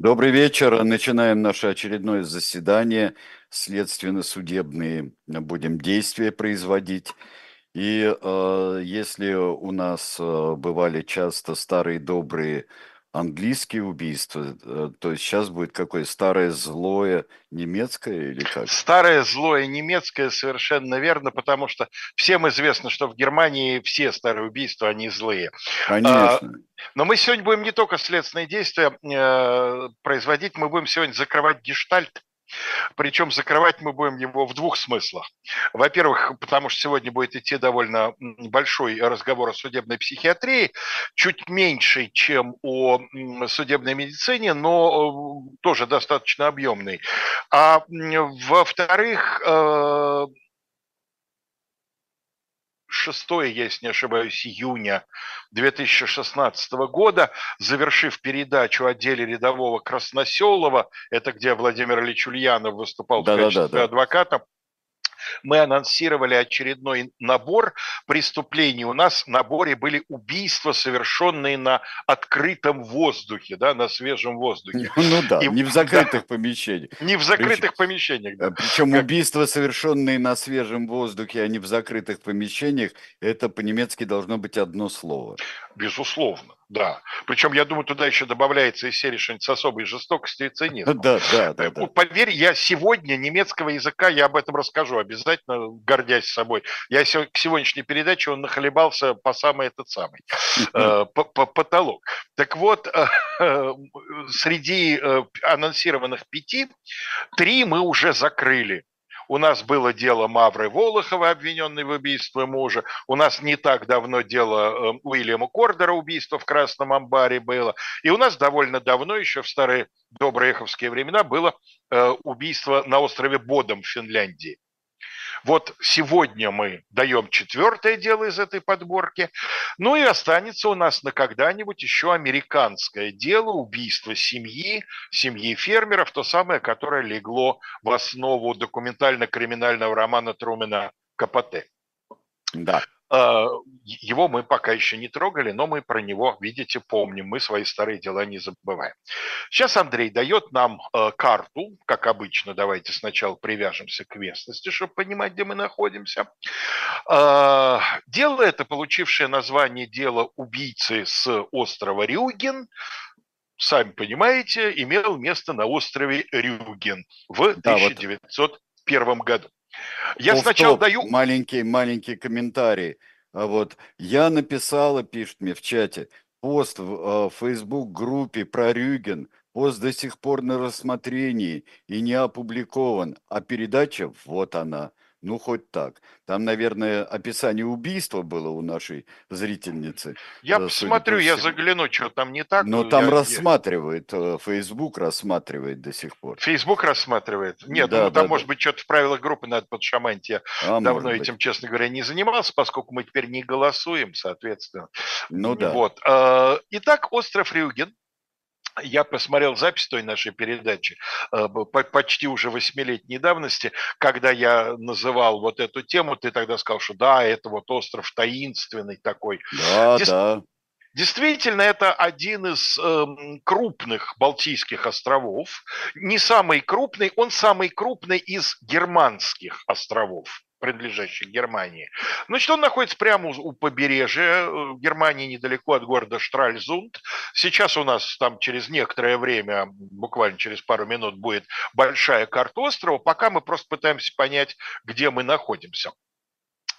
Добрый вечер. Начинаем наше очередное заседание. Следственно-судебные будем действия производить. И э, если у нас э, бывали часто старые добрые английские убийства, э, то есть сейчас будет какое старое злое немецкое или как? Старое злое немецкое совершенно верно, потому что всем известно, что в Германии все старые убийства, они злые. Конечно. А, но мы сегодня будем не только следственные действия э, производить, мы будем сегодня закрывать гештальт причем закрывать мы будем его в двух смыслах. Во-первых, потому что сегодня будет идти довольно большой разговор о судебной психиатрии, чуть меньший, чем о судебной медицине, но э, тоже достаточно объемный. А во-вторых, э, 6, если не ошибаюсь, июня 2016 года, завершив передачу о деле рядового Красноселова, это где Владимир Ильич Ульянов выступал да, в качестве да, да, адвоката, мы анонсировали очередной набор преступлений. У нас в наборе были убийства, совершенные на открытом воздухе, да, на свежем воздухе. Ну да, И, не в закрытых да, помещениях. Не в закрытых причем, помещениях. Да. Причем как... убийства, совершенные на свежем воздухе, а не в закрытых помещениях, это по-немецки должно быть одно слово. Безусловно. Да. Причем, я думаю, туда еще добавляется из серии что-нибудь с особой жестокостью и цинизмом. Да, да, да, да. Поверь, я сегодня немецкого языка, я об этом расскажу обязательно, гордясь собой. Я к сегодняшней передаче, он нахлебался по самый этот самый, э, потолок. Так вот, э, среди э, анонсированных пяти, три мы уже закрыли. У нас было дело Мавры Волохова, обвиненной в убийстве мужа. У нас не так давно дело эм, Уильяма Кордера, убийство в Красном Амбаре было. И у нас довольно давно, еще в старые добрые эховские времена, было э, убийство на острове Бодом в Финляндии. Вот сегодня мы даем четвертое дело из этой подборки. Ну и останется у нас на когда-нибудь еще американское дело убийства семьи, семьи фермеров, то самое, которое легло в основу документально-криминального романа Трумена Капоте. Да. А, его мы пока еще не трогали, но мы про него, видите, помним. Мы свои старые дела не забываем. Сейчас Андрей дает нам э, карту, как обычно. Давайте сначала привяжемся к местности, чтобы понимать, где мы находимся. А, дело это, получившее название «Дело убийцы с острова Рюген», сами понимаете, имел место на острове Рюген в да, 1901 вот. году. Я Оф сначала даю... Маленький, маленький комментарий. А вот я написала, пишет мне в чате, пост в э, Facebook группе про Рюген, пост до сих пор на рассмотрении и не опубликован, а передача вот она. Ну, хоть так. Там, наверное, описание убийства было у нашей зрительницы. Я посмотрю, по я загляну, что там не так. Но там я... рассматривает, э, Facebook рассматривает до сих пор. Facebook рассматривает? Нет, да, ну, там, да, может да. быть, что-то в правилах группы надо подшаманить. Я а, давно этим, быть. честно говоря, не занимался, поскольку мы теперь не голосуем, соответственно. Ну да. Вот. Э, итак, остров Рюген я посмотрел запись той нашей передачи э, почти уже восьмилетней давности, когда я называл вот эту тему, ты тогда сказал, что да, это вот остров таинственный такой. Да, Дес... да. Действительно, это один из э, крупных Балтийских островов. Не самый крупный, он самый крупный из германских островов принадлежащих Германии. Значит, он находится прямо у побережья э, Германии, недалеко от города Штральзунд. Сейчас у нас там через некоторое время, буквально через пару минут, будет большая карта острова, пока мы просто пытаемся понять, где мы находимся.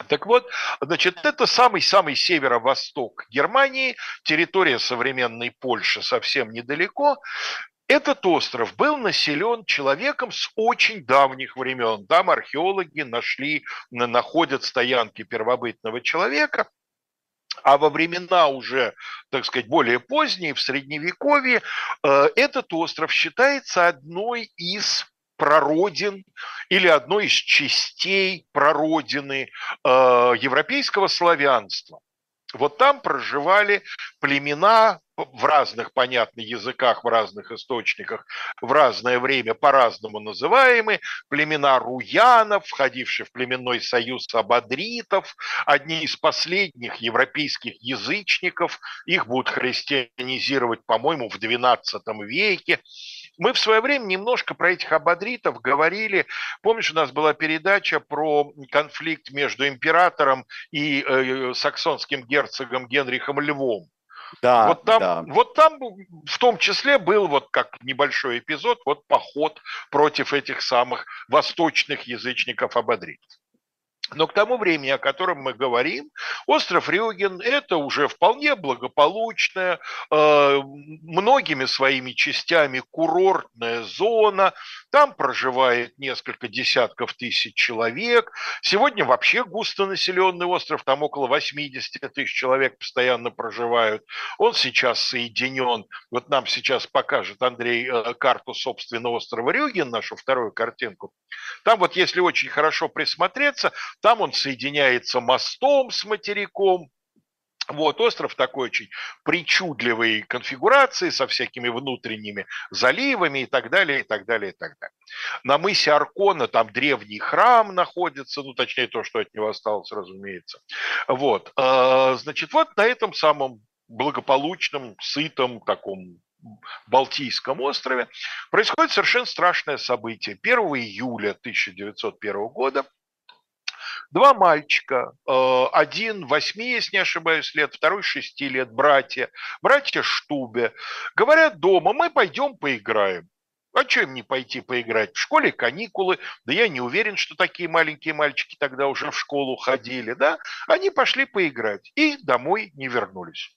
Так вот, значит, это самый-самый северо-восток Германии, территория современной Польши совсем недалеко. Этот остров был населен человеком с очень давних времен. Там археологи нашли, находят стоянки первобытного человека. А во времена уже, так сказать, более поздние, в Средневековье, э, этот остров считается одной из прародин или одной из частей прародины э, европейского славянства. Вот там проживали племена в разных, понятных языках, в разных источниках, в разное время по-разному называемы, племена руянов, входившие в племенной союз абадритов, одни из последних европейских язычников, их будут христианизировать, по-моему, в XII веке. Мы в свое время немножко про этих абадритов говорили. Помнишь, у нас была передача про конфликт между императором и э, саксонским герцогом Генрихом Львом? Да, вот там, да. вот там в том числе был вот как небольшой эпизод, вот поход против этих самых восточных язычников абадритов. Но к тому времени, о котором мы говорим, остров Рюген – это уже вполне благополучная, э, многими своими частями курортная зона. Там проживает несколько десятков тысяч человек. Сегодня вообще густонаселенный остров, там около 80 тысяч человек постоянно проживают. Он сейчас соединен, вот нам сейчас покажет Андрей э, карту, собственно, острова Рюген, нашу вторую картинку. Там вот если очень хорошо присмотреться, там он соединяется мостом с материком. Вот, остров такой очень причудливой конфигурации со всякими внутренними заливами и так далее, и так далее, и так далее. На мысе Аркона там древний храм находится, ну, точнее, то, что от него осталось, разумеется. Вот, а, значит, вот на этом самом благополучном, сытом таком Балтийском острове происходит совершенно страшное событие. 1 июля 1901 года Два мальчика, э, один восьми, если не ошибаюсь, лет, второй шести лет, братья, братья Штубе, говорят дома, мы пойдем поиграем. А что им не пойти поиграть? В школе каникулы, да я не уверен, что такие маленькие мальчики тогда уже в школу ходили, да? Они пошли поиграть и домой не вернулись.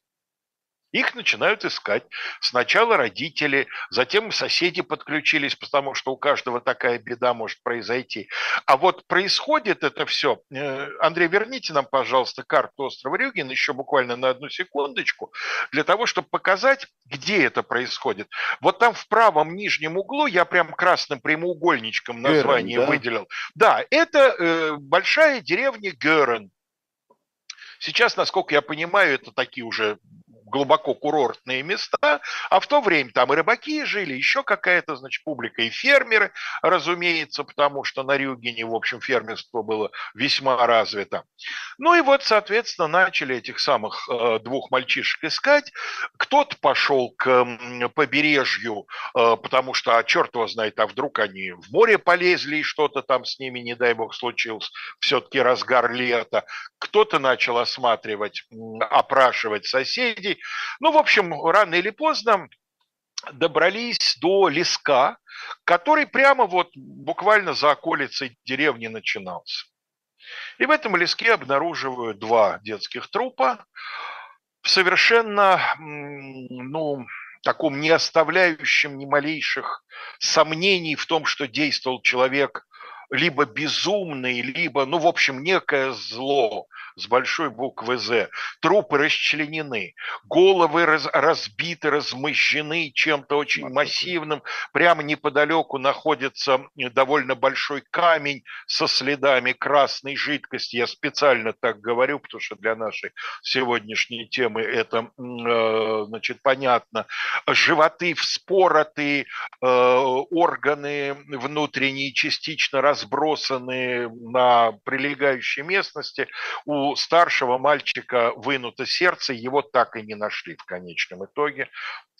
Их начинают искать. Сначала родители, затем соседи подключились, потому что у каждого такая беда может произойти. А вот происходит это все. Э, Андрей, верните нам, пожалуйста, карту острова Рюген еще буквально на одну секундочку, для того, чтобы показать, где это происходит. Вот там в правом нижнем углу я прям красным прямоугольничком название Герен, да? выделил. Да, это э, большая деревня Герен. Сейчас, насколько я понимаю, это такие уже глубоко курортные места, а в то время там и рыбаки жили, еще какая-то, значит, публика, и фермеры, разумеется, потому что на Рюгене, в общем, фермерство было весьма развито. Ну и вот, соответственно, начали этих самых э, двух мальчишек искать. Кто-то пошел к побережью, э, потому что, а черт его знает, а вдруг они в море полезли и что-то там с ними, не дай бог, случилось, все-таки разгар лета. Кто-то начал осматривать, опрашивать соседей, ну, в общем, рано или поздно добрались до леска, который прямо вот буквально за околицей деревни начинался. И в этом леске обнаруживают два детских трупа в совершенно, ну, таком не оставляющем ни малейших сомнений в том, что действовал человек либо безумный, либо, ну, в общем, некое зло с большой буквы «З». Трупы расчленены, головы раз, разбиты, размыщены чем-то очень массивным. Прямо неподалеку находится довольно большой камень со следами красной жидкости. Я специально так говорю, потому что для нашей сегодняшней темы это, э, значит, понятно. Животы вспороты, э, органы внутренние частично разбросаны на прилегающей местности. У старшего мальчика вынуто сердце, его так и не нашли в конечном итоге.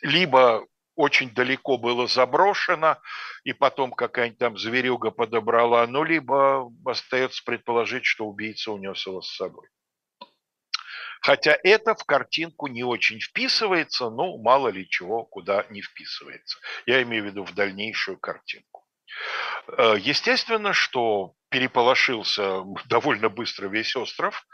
Либо очень далеко было заброшено, и потом какая-нибудь там зверюга подобрала, ну, либо остается предположить, что убийца унес его с собой. Хотя это в картинку не очень вписывается, ну, мало ли чего, куда не вписывается. Я имею в виду в дальнейшую картинку. Э, естественно, что переполошился довольно быстро весь остров,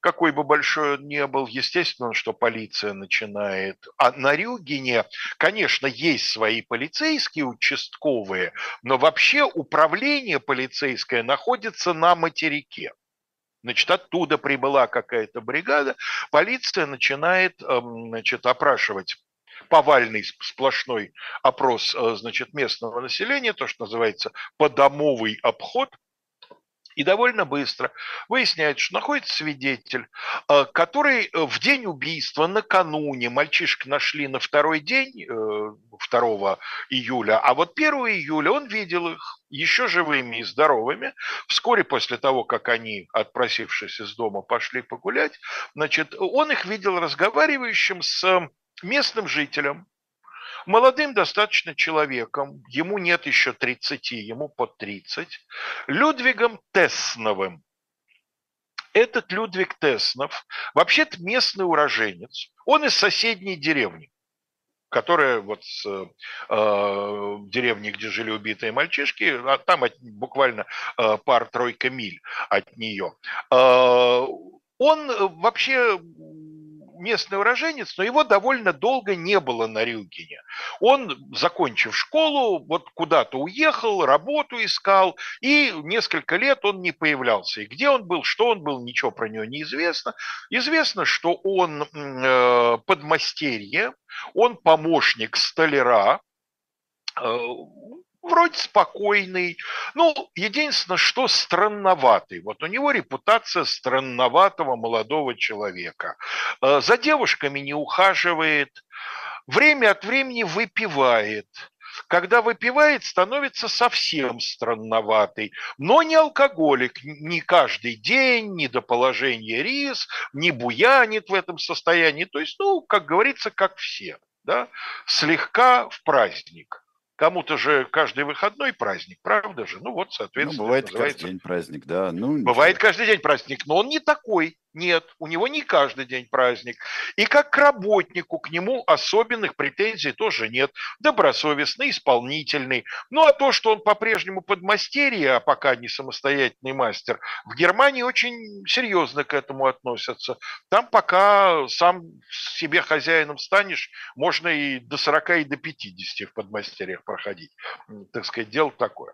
какой бы большой он ни был. Естественно, что полиция начинает. А на Рюгене, конечно, есть свои полицейские участковые, но вообще управление полицейское находится на материке. Значит, оттуда прибыла какая-то бригада, полиция начинает эм, значит, опрашивать повальный сплошной опрос э, значит, местного населения, то, что называется подомовый обход, И довольно быстро выясняется, что находится свидетель, э, который э, в день убийства, накануне, мальчишек нашли на второй день, 2 э, июля, а вот 1 июля он видел их еще живыми и здоровыми. Вскоре после того, как они, отпросившись из дома, пошли погулять, значит, он их видел разговаривающим с местным жителем, молодым достаточно человеком, ему нет еще 30, ему под 30, Людвигом Тесновым. Этот Людвиг Теснов вообще-то местный уроженец, он из соседней деревни которая вот с э, деревни, где жили убитые мальчишки, а там от, буквально э, пар-тройка миль от нее. Э, он вообще местный уроженец, но его довольно долго не было на Рюгене. Он, закончив школу, вот куда-то уехал, работу искал, и несколько лет он не появлялся. И где он был, что он был, ничего про него не известно. Известно, что он э, подмастерье, он помощник столяра, э, вроде спокойный. Ну, единственное, что странноватый. Вот у него репутация странноватого молодого человека. Э, за девушками не ухаживает, время от времени выпивает. Когда выпивает, становится совсем странноватый. Но не алкоголик, не каждый день, не до положения рис, не буянит в этом состоянии. То есть, ну, как говорится, как все. Да? Слегка в праздник. Кому-то же каждый выходной праздник, правда же? Ну вот, соответственно. Ну, бывает каждый день праздник, да. Ну, бывает ничего. каждый день праздник, но он не такой. Нет, у него не каждый день праздник. И как к работнику к нему особенных претензий тоже нет. Добросовестный, исполнительный. Ну а то, что он по-прежнему подмастерье, а пока не самостоятельный мастер, в Германии очень серьезно к этому относятся. Там пока сам себе хозяином станешь, можно и до 40, и до 50 в подмастерьях проходить. Так сказать, дело такое.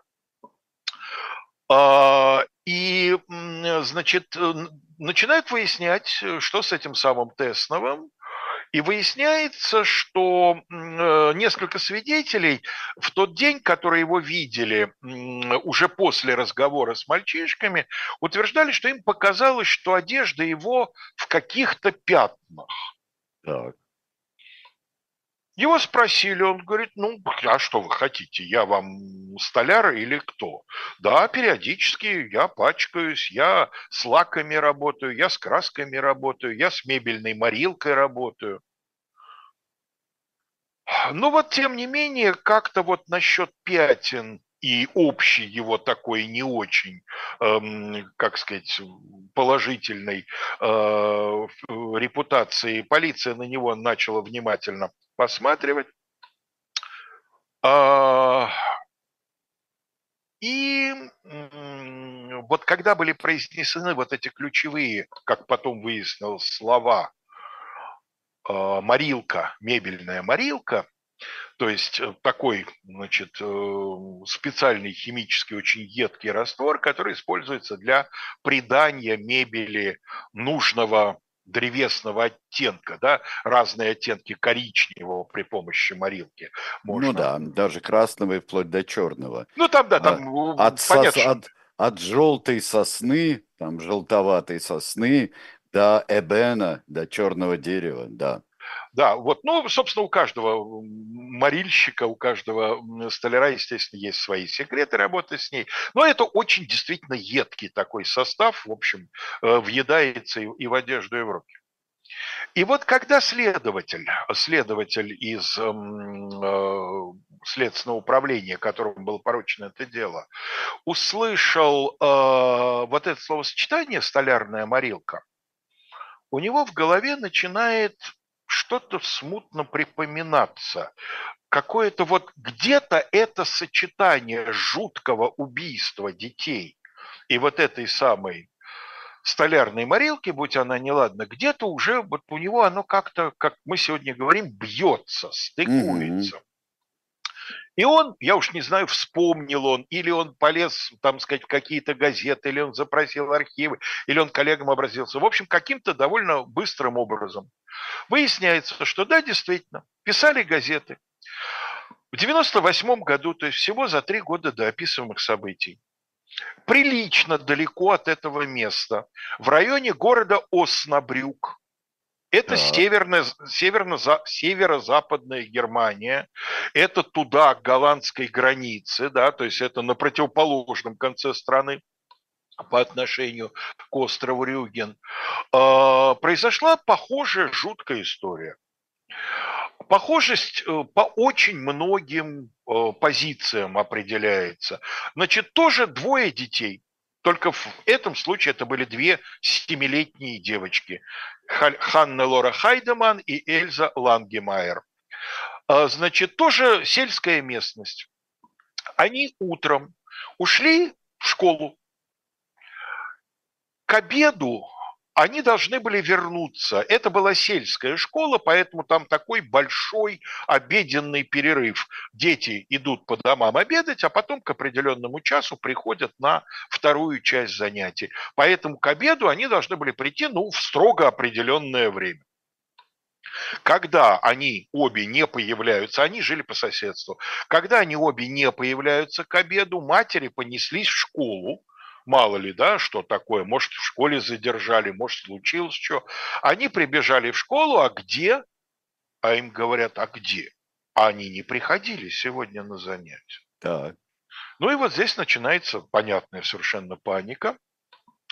А, и, значит, э, начинают выяснять, э, что с этим самым Тесновым, и выясняется, что э, несколько свидетелей в тот день, которые его видели уже после разговора с мальчишками, утверждали, что им показалось, что одежда его в каких-то пятнах. Так. Его спросили, он говорит, ну, а что вы хотите, я вам столяр или кто? Да, периодически я пачкаюсь, я с лаками работаю, я с красками работаю, я с мебельной морилкой работаю. Ну вот, тем не менее, как-то вот насчет пятен и общий его такой не очень, эм, как сказать, положительной э, репутации, полиция на него начала внимательно посматривать. А, и вот когда были произнесены вот эти ключевые, как потом выяснилось, слова а, «морилка», «мебельная морилка», то есть э, такой, значит, э, специальный химический очень едкий раствор, который используется для придания мебели нужного древесного оттенка, да, разные оттенки коричневого при помощи морилки. Можно. Ну да, даже красного и вплоть до черного. Ну там, да, там а, от, понятно, сос, от, от желтой сосны, там желтоватой сосны, до эбена, до черного дерева, да. Да, вот, ну, собственно, у каждого морильщика, у каждого столяра, естественно, есть свои секреты работы с ней. Но это очень действительно едкий такой состав, в общем, э, въедается и в одежду, и в руки. И вот когда следователь, следователь из э, следственного управления, которому было поручено это дело, услышал э, вот это словосочетание «столярная морилка», у него в голове начинает что-то смутно припоминаться. Какое-то вот где-то это сочетание жуткого убийства детей и вот этой самой столярной морилки, будь она неладна, где-то уже вот у него оно как-то, как мы сегодня говорим, бьется, стыкуется. Mm-hmm. И он, я уж не знаю, вспомнил он, или он полез, там сказать, в какие-то газеты, или он запросил архивы, или он коллегам обратился. В общем, каким-то довольно быстрым образом. Выясняется, что да, действительно, писали газеты. В 98 году, то есть всего за три года до описываемых событий, прилично далеко от этого места, в районе города Оснабрюк, это северная, северно, северо-западная Германия, это туда, к голландской границе, да, то есть это на противоположном конце страны по отношению к острову Рюген, э, произошла похожая жуткая история. Похожесть э, по очень многим э, позициям определяется. Значит, тоже двое детей. Только в этом случае это были две семилетние девочки. Ханна Лора Хайдеман и Эльза Лангемайер. А, значит, тоже сельская местность. Они утром ушли в школу. К обеду они должны были вернуться. Это была сельская школа, поэтому там такой большой обеденный перерыв. Дети идут по домам обедать, а потом к определенному часу приходят на вторую часть занятий. Поэтому к обеду они должны были прийти ну, в строго определенное время. Когда они обе не появляются, они жили по соседству, когда они обе не появляются к обеду, матери понеслись в школу, мало ли, да, что такое, может, в школе задержали, может, случилось что. Они прибежали в школу, а где? А им говорят, а где? А они не приходили сегодня на занятия. Так. Ну и вот здесь начинается понятная совершенно паника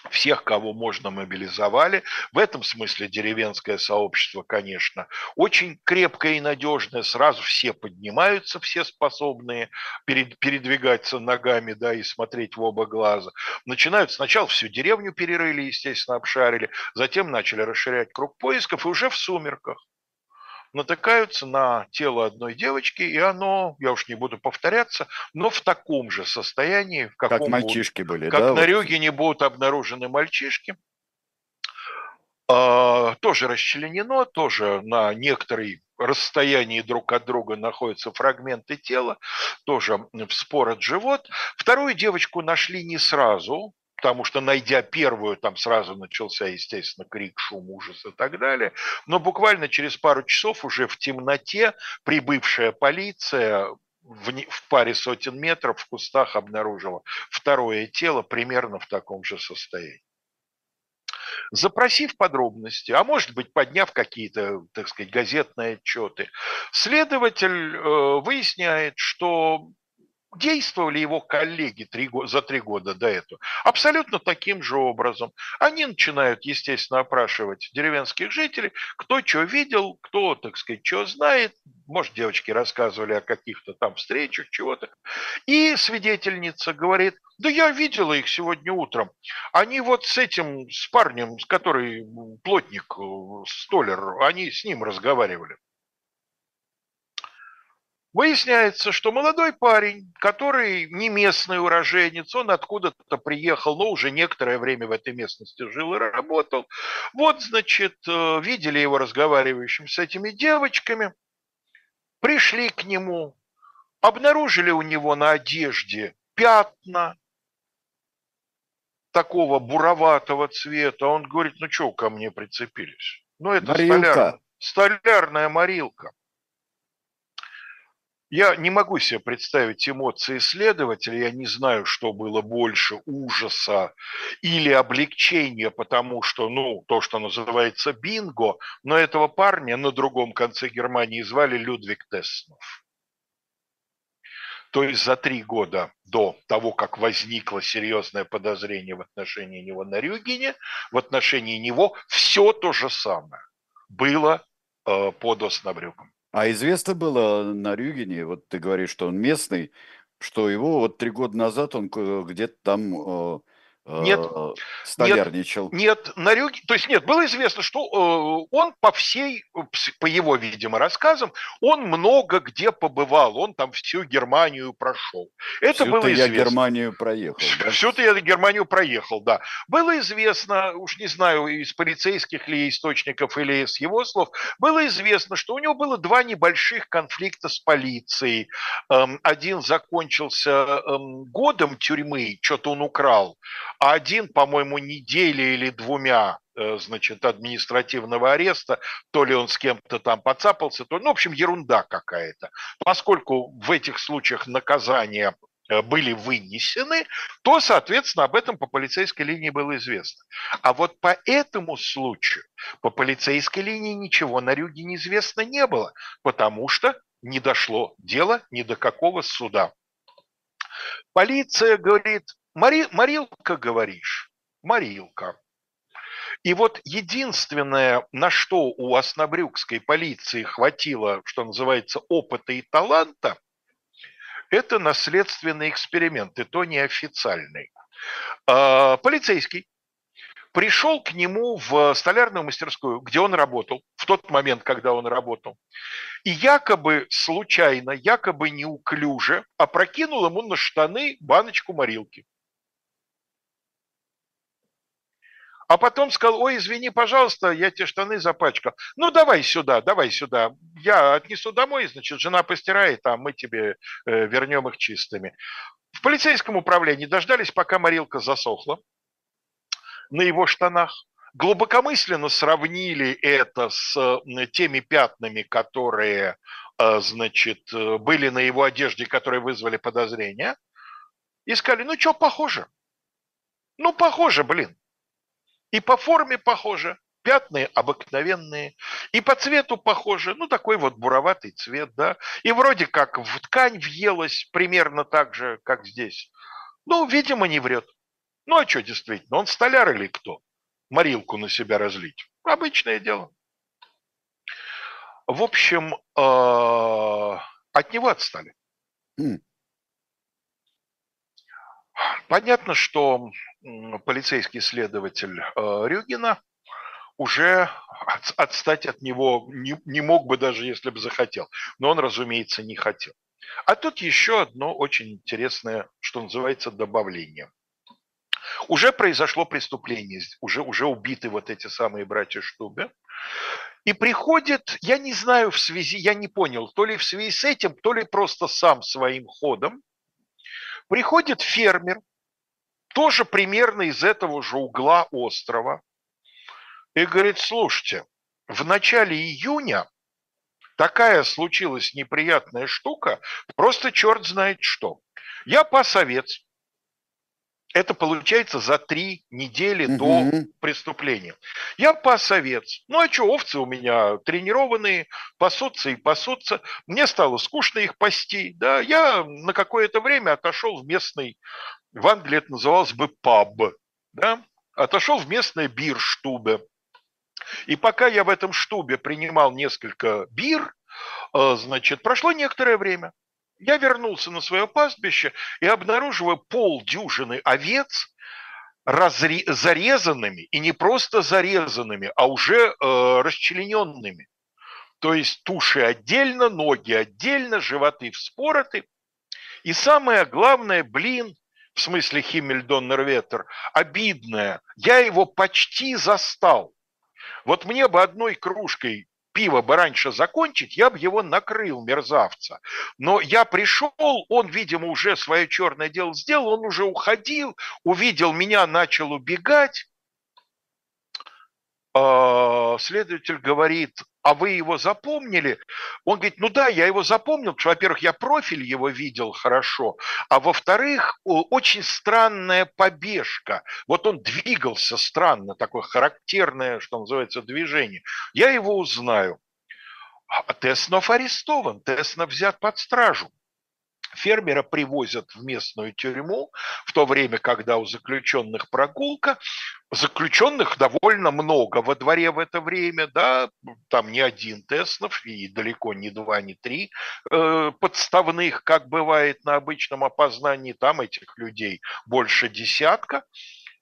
всех, кого можно, мобилизовали. В этом смысле деревенское сообщество, конечно, очень крепкое и надежное. Сразу все поднимаются, все способные передвигаться ногами да, и смотреть в оба глаза. Начинают сначала всю деревню перерыли, естественно, обшарили, затем начали расширять круг поисков, и уже в сумерках натыкаются на тело одной девочки, и оно, я уж не буду повторяться, но в таком же состоянии, в каком как мальчишки будут, были, как да? на Рюгене будут обнаружены мальчишки. А, тоже расчленено, тоже на некоторой расстоянии друг от друга находятся фрагменты тела, тоже вспорот живот. Вторую девочку нашли не сразу, потому что, найдя первую, там сразу начался, естественно, крик, шум, ужас и так далее. Но буквально через пару часов уже в темноте прибывшая полиция в, в паре сотен метров в кустах обнаружила второе тело примерно в таком же состоянии. Запросив подробности, а может быть подняв какие-то, так сказать, газетные отчеты, следователь э, выясняет, что действовали его коллеги три, за три года до этого абсолютно таким же образом. Они начинают, естественно, опрашивать деревенских жителей, кто что видел, кто, так сказать, что знает. Может, девочки рассказывали о каких-то там встречах, чего-то. И свидетельница говорит, да я видела их сегодня утром. Они вот с этим, с парнем, с который плотник, э, столер, они с ним разговаривали. Выясняется, что молодой парень, который не местный уроженец, он откуда-то приехал, но уже некоторое время в этой местности жил и работал. Вот, значит, э, видели его разговаривающим с этими девочками, пришли к нему, обнаружили у него на одежде пятна такого буроватого цвета. Он говорит, ну что ко мне прицепились? Ну это столяр, столярная морилка. Я не могу себе представить эмоции следователя, я не знаю, что было больше ужаса или облегчения, потому что, ну, то, что называется бинго, но этого парня на другом конце Германии звали Людвиг Теснов. То есть за три года до того, как возникло серьезное подозрение в отношении него на Рюгене, в отношении него все то же самое было э, под Оснабрюком. А известно было на Рюгене, вот ты говоришь, что он местный, что его вот три года назад он где-то там э, нет, э, столярничал. Нет, нет, на Рюге, то есть нет, было известно, что э, он по всей, по его, видимо, рассказам, он много где побывал, он там всю Германию прошел. Это Всю-то было известно. я Германию проехал. Да? Всю-то я Германию проехал, да. Было известно, уж не знаю, из полицейских ли источников или с его слов, было известно, что у него было два небольших конфликта с полицией. Эм, один закончился эм, годом тюрьмы, что-то он украл, один, по-моему, недели или двумя э, значит, административного ареста, то ли он с кем-то там подцапался, то, ну, в общем, ерунда какая-то. Поскольку в этих случаях наказание э, были вынесены, то, соответственно, об этом по полицейской линии было известно. А вот по этому случаю по полицейской линии ничего на Рюге неизвестно не было, потому что не дошло дело ни до какого суда. Полиция говорит, Мари, Марилка говоришь, Марилка. И вот единственное, на что у Оснобрюкской полиции хватило, что называется, опыта и таланта, это наследственный эксперимент, и то неофициальный. А, полицейский пришел к нему в столярную мастерскую, где он работал, в тот момент, когда он работал, и якобы случайно, якобы неуклюже опрокинул ему на штаны баночку морилки. А потом сказал, ой, извини, пожалуйста, я тебе штаны запачкал. Ну, давай сюда, давай сюда. Я отнесу домой, значит, жена постирает, а мы тебе э, вернем их чистыми. В полицейском управлении дождались, пока морилка засохла на его штанах. Глубокомысленно сравнили это с э, теми пятнами, которые, э, значит, были на его одежде, которые вызвали подозрения. И сказали, ну что, похоже. Ну, похоже, блин. И по форме похоже, пятны обыкновенные, и по цвету похоже, ну такой вот буроватый цвет, да, и вроде как в ткань въелась примерно так же, как здесь. Ну, видимо, не врет. Ну, а что действительно, он столяр или кто? Морилку на себя разлить. Обычное дело. В общем, э, от него отстали. Mm. Понятно, что полицейский следователь э, Рюгина уже отстать от него не, не мог бы даже если бы захотел. Но он, разумеется, не хотел. А тут еще одно очень интересное, что называется, добавление. Уже произошло преступление, уже, уже убиты вот эти самые братья Штубе. И приходит, я не знаю в связи, я не понял, то ли в связи с этим, то ли просто сам своим ходом, приходит фермер, тоже примерно из этого же угла острова, и говорит, слушайте, в начале июня такая случилась неприятная штука, просто черт знает что. Я пас овец. Это получается за три недели угу. до преступления. Я пас овец. Ну а что, овцы у меня тренированные, пасутся и пасутся. Мне стало скучно их пасти. Да, я на какое-то время отошел в местный в Англии это называлось бы паб, да, отошел в местное бирштубе. И пока я в этом штубе принимал несколько бир, э, значит, прошло некоторое время. Я вернулся на свое пастбище и обнаруживаю полдюжины овец, разре- зарезанными, и не просто зарезанными, а уже э, расчлененными. То есть туши отдельно, ноги отдельно, животы вспороты. И самое главное, блин, в смысле Химмельдоннерветер, обидное. Я его почти застал. Вот мне бы одной кружкой пива бы раньше закончить, я бы его накрыл, мерзавца. Но я пришел, он, видимо, уже свое черное дело сделал, он уже уходил, увидел меня, начал убегать. А, следователь говорит, а вы его запомнили? Он говорит, ну да, я его запомнил, что, во-первых, я профиль его видел хорошо, а во-вторых, очень странная побежка. Вот он двигался странно, такое характерное, что называется, движение. Я его узнаю. А Теснов арестован, Теснов взят под стражу. Фермера привозят в местную тюрьму, в то время, когда у заключенных прогулка. Заключенных довольно много во дворе в это время, да, там не один Теснов, и далеко не два, не три э, подставных, как бывает на обычном опознании, там этих людей больше десятка.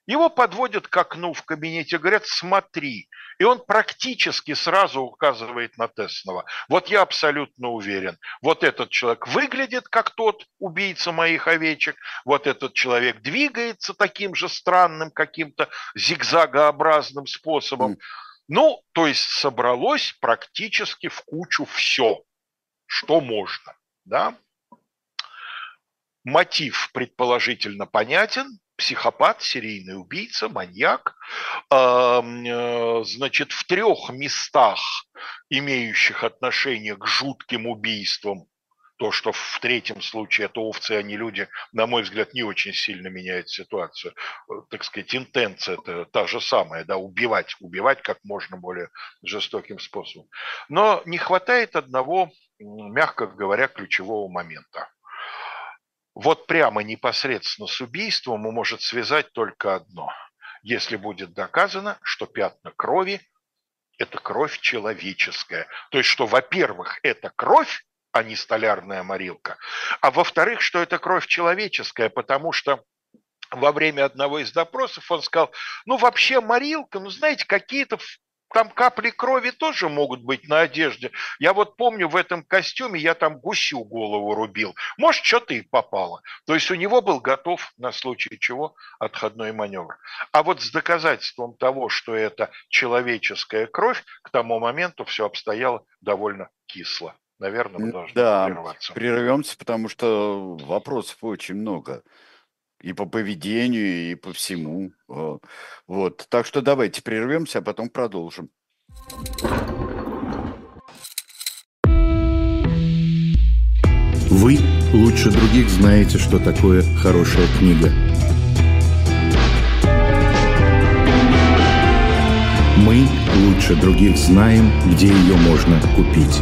Его подводят к окну в кабинете, говорят, смотри. И он практически сразу указывает на Теснова. Вот я абсолютно уверен. Вот этот человек выглядит как тот убийца моих овечек. Вот этот человек двигается таким же странным каким-то зигзагообразным способом. Ну, то есть собралось практически в кучу все, что можно. Да? Мотив предположительно понятен, психопат, серийный убийца, маньяк, э, значит, в трех местах, имеющих отношение к жутким убийствам, то, что в третьем случае это овцы, а не люди, на мой взгляд, не очень сильно меняет ситуацию. Э, так сказать, интенция это та же самая, да, убивать, убивать как можно более жестоким способом. Но не хватает одного, мягко говоря, ключевого момента. Вот прямо непосредственно с убийством может связать только одно. Если будет доказано, что пятна крови – это кровь человеческая. То есть, что, во-первых, это кровь, а не столярная морилка. А во-вторых, что это кровь человеческая, потому что во время одного из допросов он сказал, ну вообще морилка, ну знаете, какие-то там капли крови тоже могут быть на одежде. Я вот помню, в этом костюме я там гусю голову рубил. Может, что-то и попало. То есть у него был готов на случай чего отходной маневр. А вот с доказательством того, что это человеческая кровь, к тому моменту все обстояло довольно кисло. Наверное, мы должны да, прерваться. прервемся, потому что вопросов очень много. И по поведению, и по всему. Э, вот. Так что давайте прервемся, а потом продолжим. Вы лучше других знаете, что такое хорошая книга. Мы лучше других знаем, где ее можно купить.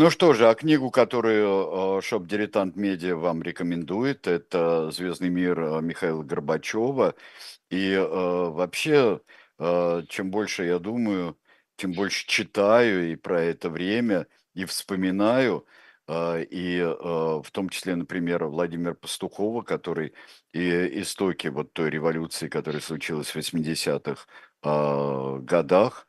Ну что же, а книгу, которую Shop Diletant Media вам рекомендует, это «Звездный мир» э, Михаила Горбачева. И э, вообще, э, чем больше я думаю, тем больше читаю и про это время, и вспоминаю, э, и э, в том числе, например, Владимир Пастухова, который и истоки вот той революции, которая случилась в 80-х э, годах,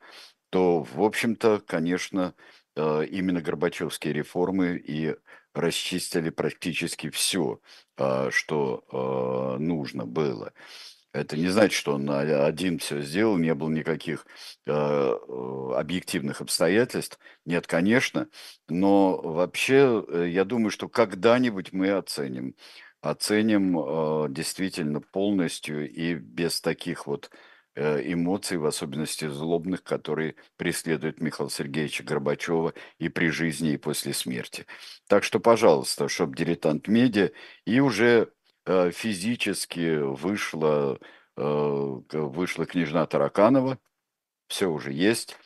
то, в общем-то, конечно, Э, именно Горбачевские реформы и расчистили практически все, а, что э, нужно было. Это не значит, что он один все сделал, не было никаких э, объективных обстоятельств. Нет, конечно, но вообще я думаю, что когда-нибудь мы оценим, оценим действительно полностью и без таких вот Э, эмоций, в особенности злобных, которые преследуют Михаила Сергеевича Горбачева и при жизни, и после смерти. Так что, пожалуйста, чтобы дилетант медиа, и уже э, физически вышла, э, вышла княжна Тараканова, все уже есть,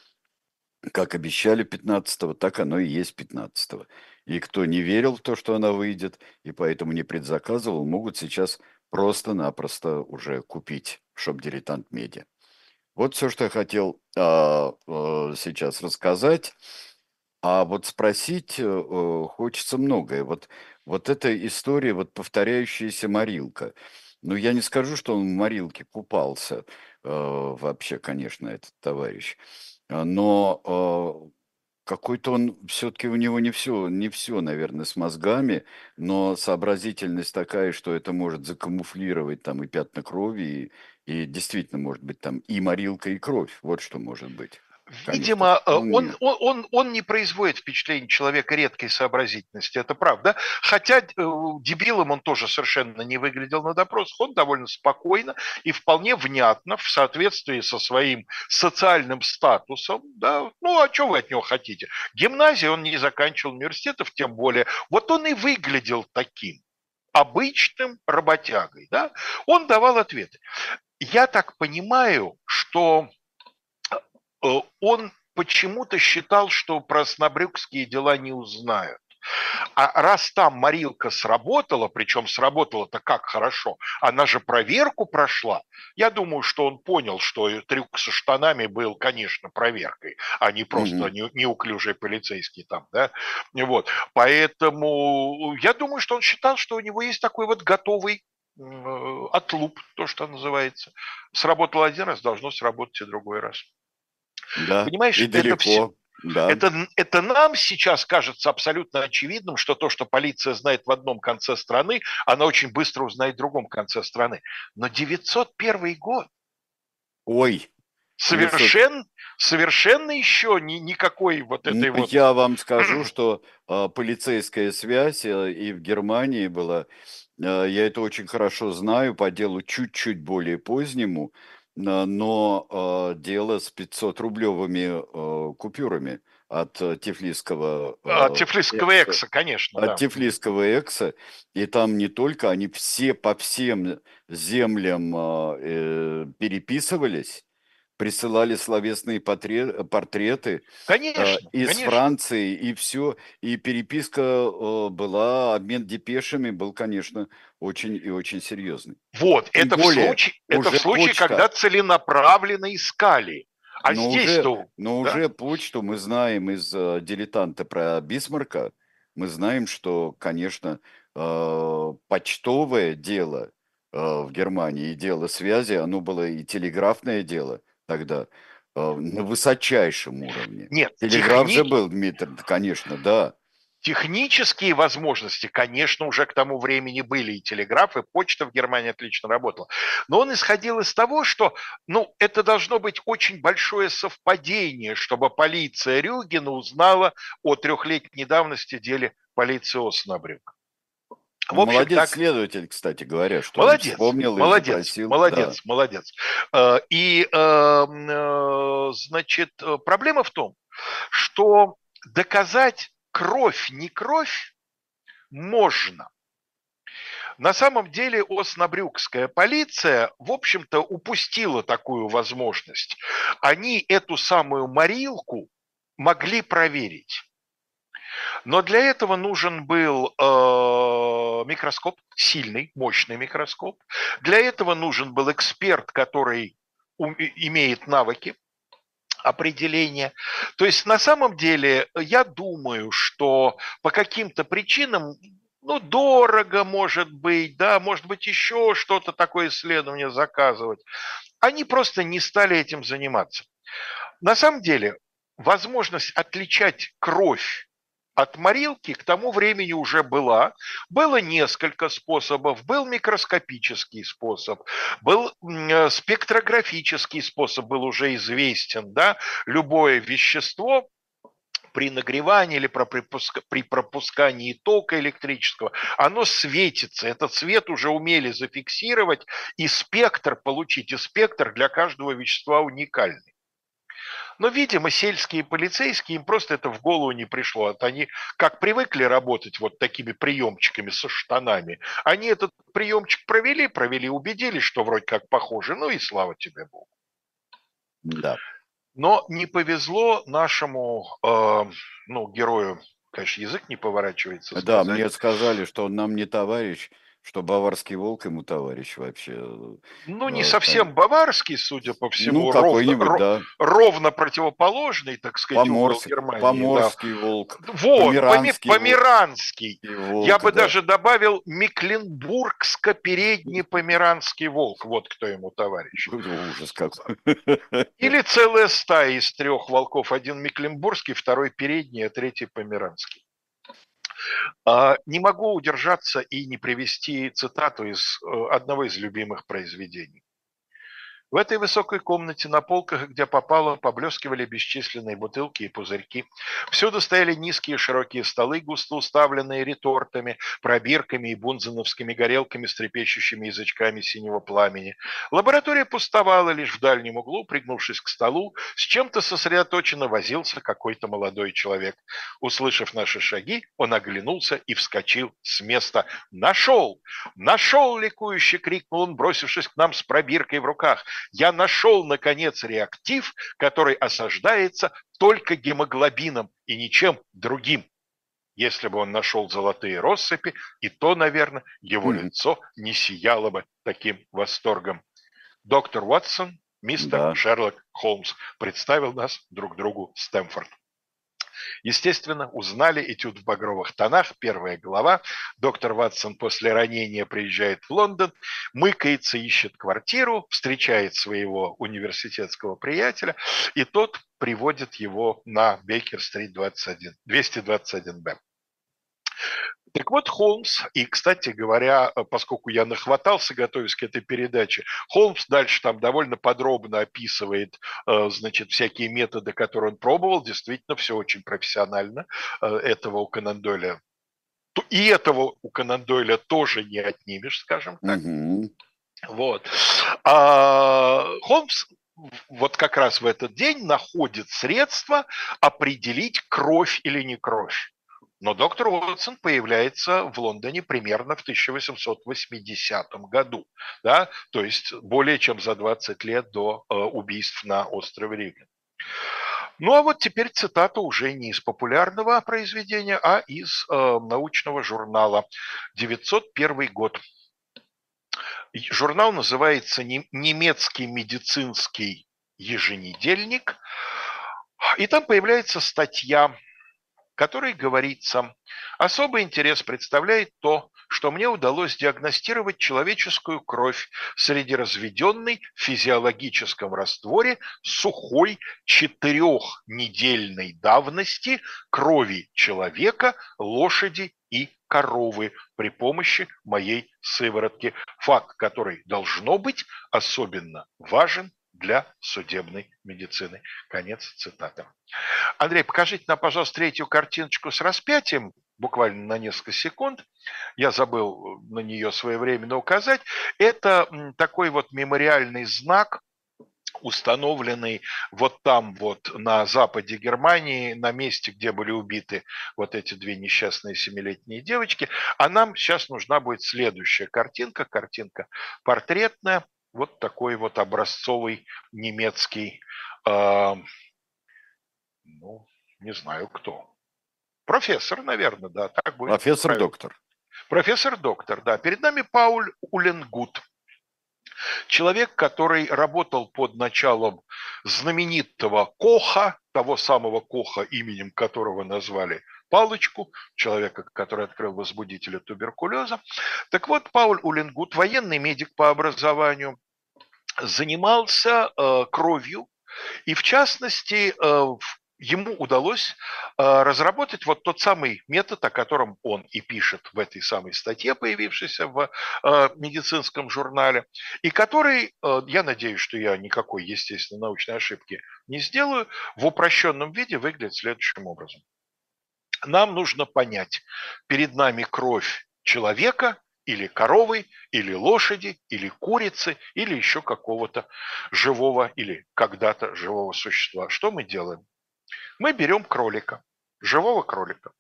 как обещали 15-го, так оно и есть 15-го. И кто не верил в то, что она выйдет, и поэтому не предзаказывал, могут сейчас просто-напросто уже купить шоп-дилетант медиа. Вот все, что я хотел а, а, сейчас рассказать. А вот спросить а, хочется многое. Вот, вот эта история, вот повторяющаяся морилка. Ну, я не скажу, что он в морилке купался а, вообще, конечно, этот товарищ. Но какой-то он, все-таки у него не все, не все, наверное, с мозгами, но сообразительность такая, что это может закамуфлировать там и пятна крови, и, и действительно может быть там и морилка, и кровь. Вот что может быть. Видимо, э, он, он, он, он не производит впечатление человека редкой сообразительности, это правда. Хотя э, дебилом он тоже совершенно не выглядел на допросах, он довольно спокойно и вполне внятно, в соответствии со своим социальным статусом, да, ну а что вы от него хотите? Гимназии он не заканчивал университетов, тем более. Вот он и выглядел таким обычным работягой, да, он давал ответы. Я так понимаю, что он почему-то считал, что про снобрюкские дела не узнают. А раз там морилка сработала, причем сработала-то как хорошо, она же проверку прошла, я думаю, что он понял, что трюк со штанами был, конечно, проверкой, а не просто mm-hmm. неуклюжий полицейский там, да, вот. Поэтому я думаю, что он считал, что у него есть такой вот готовый отлуп, то, что называется. Сработал один раз, должно сработать и другой раз. Да, Понимаешь, и далеко. это все, да. Это, это нам сейчас кажется абсолютно очевидным, что то, что полиция знает в одном конце страны, она очень быстро узнает в другом конце страны. Но 901 год. Ой. Совершенно, совершенно еще ни, никакой вот этой ну, вот... Я вам скажу, что э, полицейская связь э, и в Германии была, э, я это очень хорошо знаю, по делу чуть-чуть более позднему, но э, дело с 500-рублевыми э, купюрами от э, Тифлисского... От Тифлисского экса, экса конечно. От да. Тифлисского экса. И там не только, они все по всем землям э, переписывались, присылали словесные портреты конечно, из конечно. Франции, и все. И переписка была, обмен депешами был, конечно, очень и очень серьезный. Вот, Тем это более, в случае, это в случае почта. когда целенаправленно искали. А но здесь-то... Уже, но да? уже почту мы знаем из э, «Дилетанта» про Бисмарка, мы знаем, что, конечно, э, почтовое дело э, в Германии и дело связи, оно было и телеграфное дело тогда э, на высочайшем уровне. Нет, телеграф техни... же был, Дмитрий, конечно, да. Технические возможности, конечно, уже к тому времени были, и телеграф, и почта в Германии отлично работала. Но он исходил из того, что ну, это должно быть очень большое совпадение, чтобы полиция Рюгена узнала о трехлетней давности деле полиции Оснабрюк. В общем, молодец так... следователь, кстати говоря, что молодец, вспомнил молодец, и запросил. Молодец, да. молодец. Э, и, эм, э, значит, э, проблема в том, что доказать кровь, не кровь, можно. На самом деле Оснабрюкская полиция, в общем-то, упустила такую возможность. Они эту самую морилку могли проверить. Но для этого нужен был э, микроскоп, сильный, мощный микроскоп. Для этого нужен был эксперт, который имеет навыки определения. То есть на самом деле я думаю, что по каким-то причинам ну, дорого, может быть, да, может быть, еще что-то такое исследование заказывать. Они просто не стали этим заниматься. На самом деле, возможность отличать кровь от морилки к тому времени уже была. Было несколько способов. Был микроскопический способ, был э, спектрографический способ, был уже известен. Да? Любое вещество при нагревании или при пропускании тока электрического, оно светится. Этот свет уже умели зафиксировать и спектр получить. И спектр для каждого вещества уникальный. Но, видимо, сельские полицейские, им просто это в голову не пришло. Вот они как привыкли работать вот такими приемчиками со штанами, они этот приемчик провели, провели, убедились, что вроде как похоже, ну и слава тебе Богу. Да. Но не повезло нашему э, ну, герою, конечно, язык не поворачивается. Да, мне сказали, что он нам не товарищ, что баварский волк ему товарищ вообще. Ну, не совсем баварский, судя по всему, ну, ровно, да. ровно противоположный, так сказать, Поморс... Германии. Поморский да. волк. Вот, померанский. померанский. Волк, Я бы да. даже добавил Мекленбургско-передний померанский волк. Вот кто ему товарищ. Ужас какой. Или целая стая из трех волков. Один Мекленбургский, второй передний, а третий померанский. А, не могу удержаться и не привести цитату из э, одного из любимых произведений. В этой высокой комнате на полках, где попало, поблескивали бесчисленные бутылки и пузырьки. Всюду стояли низкие широкие столы, густо уставленные ретортами, пробирками и бунзеновскими горелками с трепещущими язычками синего пламени. Лаборатория пустовала лишь в дальнем углу, пригнувшись к столу, с чем-то сосредоточенно возился какой-то молодой человек. Услышав наши шаги, он оглянулся и вскочил с места. «Нашел! Нашел!» — ликующе крикнул он, бросившись к нам с пробиркой в руках я нашел, наконец, реактив, который осаждается только гемоглобином и ничем другим. Если бы он нашел золотые россыпи, и то, наверное, его mm-hmm. лицо не сияло бы таким восторгом. Доктор Уотсон, мистер да. Шерлок Холмс, представил нас друг другу Стэнфорд. Естественно, узнали этюд в багровых тонах, первая глава. Доктор Ватсон после ранения приезжает в Лондон, мыкается, ищет квартиру, встречает своего университетского приятеля, и тот приводит его на Бейкер-стрит 21, 221-Б. Так вот, Холмс, и, кстати говоря, поскольку я нахватался, готовясь к этой передаче, Холмс дальше там довольно подробно описывает, э, значит, всякие методы, которые он пробовал. Действительно, все очень профессионально. Э, этого у Конан Дойля и этого у Конан Дойля тоже не отнимешь, скажем так. Угу. Вот. А Холмс вот как раз в этот день находит средства определить кровь или не кровь. Но доктор Уотсон появляется в Лондоне примерно в 1880 году, да, то есть более чем за 20 лет до э, убийств на острове Риген. Ну а вот теперь цитата уже не из популярного произведения, а из э, научного журнала. 901 год. Журнал называется «Немецкий медицинский еженедельник». И там появляется статья которой говорится, особый интерес представляет то, что мне удалось диагностировать человеческую кровь среди разведенной в физиологическом растворе сухой четырехнедельной давности крови человека, лошади и коровы при помощи моей сыворотки. Факт, который должно быть особенно важен для судебной медицины. Конец цитаты. Андрей, покажите нам, пожалуйста, третью картиночку с распятием, буквально на несколько секунд. Я забыл на нее своевременно указать. Это такой вот мемориальный знак, установленный вот там вот на западе Германии, на месте, где были убиты вот эти две несчастные семилетние девочки. А нам сейчас нужна будет следующая картинка, картинка портретная, вот такой вот образцовый немецкий, э, ну, не знаю кто. Профессор, наверное, да, так будет. Профессор-доктор. Профессор-доктор, да. Перед нами Пауль Уленгут. Человек, который работал под началом знаменитого Коха, того самого Коха, именем которого назвали палочку, человека, который открыл возбудителя туберкулеза. Так вот, Пауль Уленгут, военный медик по образованию, занимался э, кровью, и в частности э, ему удалось э, разработать вот тот самый метод, о котором он и пишет в этой самой статье, появившейся в медицинском журнале, и который, я надеюсь, что я никакой, естественно, научной ошибки не сделаю, в упрощенном виде выглядит следующим образом. Нам нужно понять, перед нами кровь человека или коровы, или лошади, или курицы, или еще какого-то живого или когда-то живого существа. Что мы делаем? Мы берем кролика, живого кролика,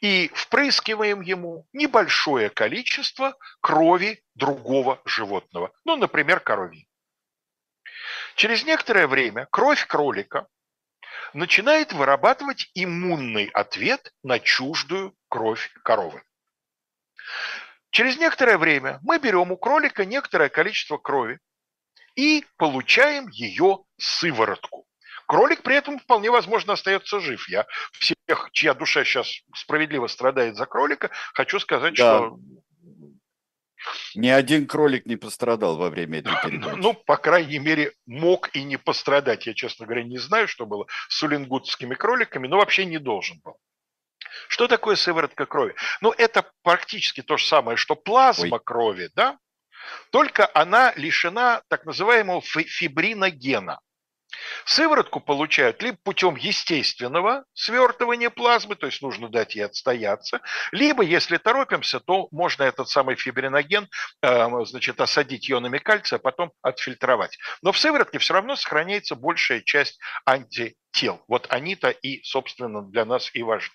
и впрыскиваем ему небольшое количество крови другого животного, ну, например, коровьи. Через некоторое время кровь кролика начинает вырабатывать иммунный ответ на чуждую кровь коровы. Через некоторое время мы берем у кролика некоторое количество крови и получаем ее сыворотку. Кролик при этом вполне возможно остается жив. Я всех, чья душа сейчас справедливо страдает за кролика, хочу сказать, да. что ни один кролик не пострадал во время этой передачи. Ну, по крайней мере, мог и не пострадать. Я, честно говоря, не знаю, что было с улингутскими кроликами, но вообще не должен был. Что такое сыворотка крови? Ну, это практически то же самое, что плазма Ой. крови, да? Только она лишена так называемого фибриногена. Сыворотку получают либо путем естественного свертывания плазмы, то есть нужно дать ей отстояться, либо, если торопимся, то можно этот самый фибриноген э, значит, осадить ионами кальция, а потом отфильтровать. Но в сыворотке все равно сохраняется большая часть антител. Вот они-то и, собственно, для нас и важны.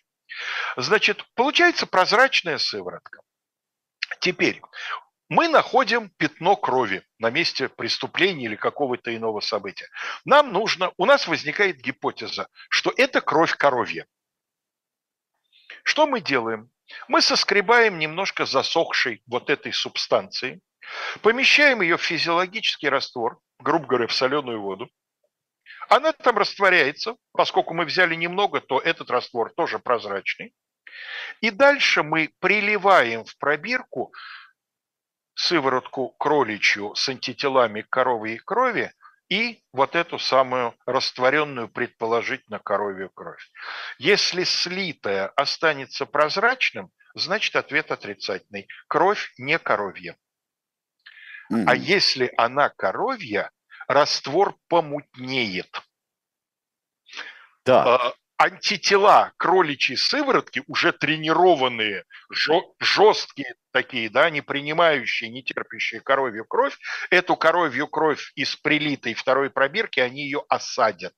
Значит, получается прозрачная сыворотка. Теперь мы находим пятно крови на месте преступления или какого-то иного события. Нам нужно, у нас возникает гипотеза, что это кровь коровья. Что мы делаем? Мы соскребаем немножко засохшей вот этой субстанции, помещаем ее в физиологический раствор, грубо говоря, в соленую воду. Она там растворяется, поскольку мы взяли немного, то этот раствор тоже прозрачный. И дальше мы приливаем в пробирку сыворотку кроличью с антителами коровьей крови и вот эту самую растворенную предположительно коровью кровь. Если слитая останется прозрачным, значит ответ отрицательный. Кровь не коровья. Mm-hmm. А если она коровья, раствор помутнеет. Да. А, антитела кроличьей сыворотки, уже тренированные, жесткие такие, да, не принимающие, не терпящие коровью кровь, эту коровью кровь из прилитой второй пробирки, они ее осадят.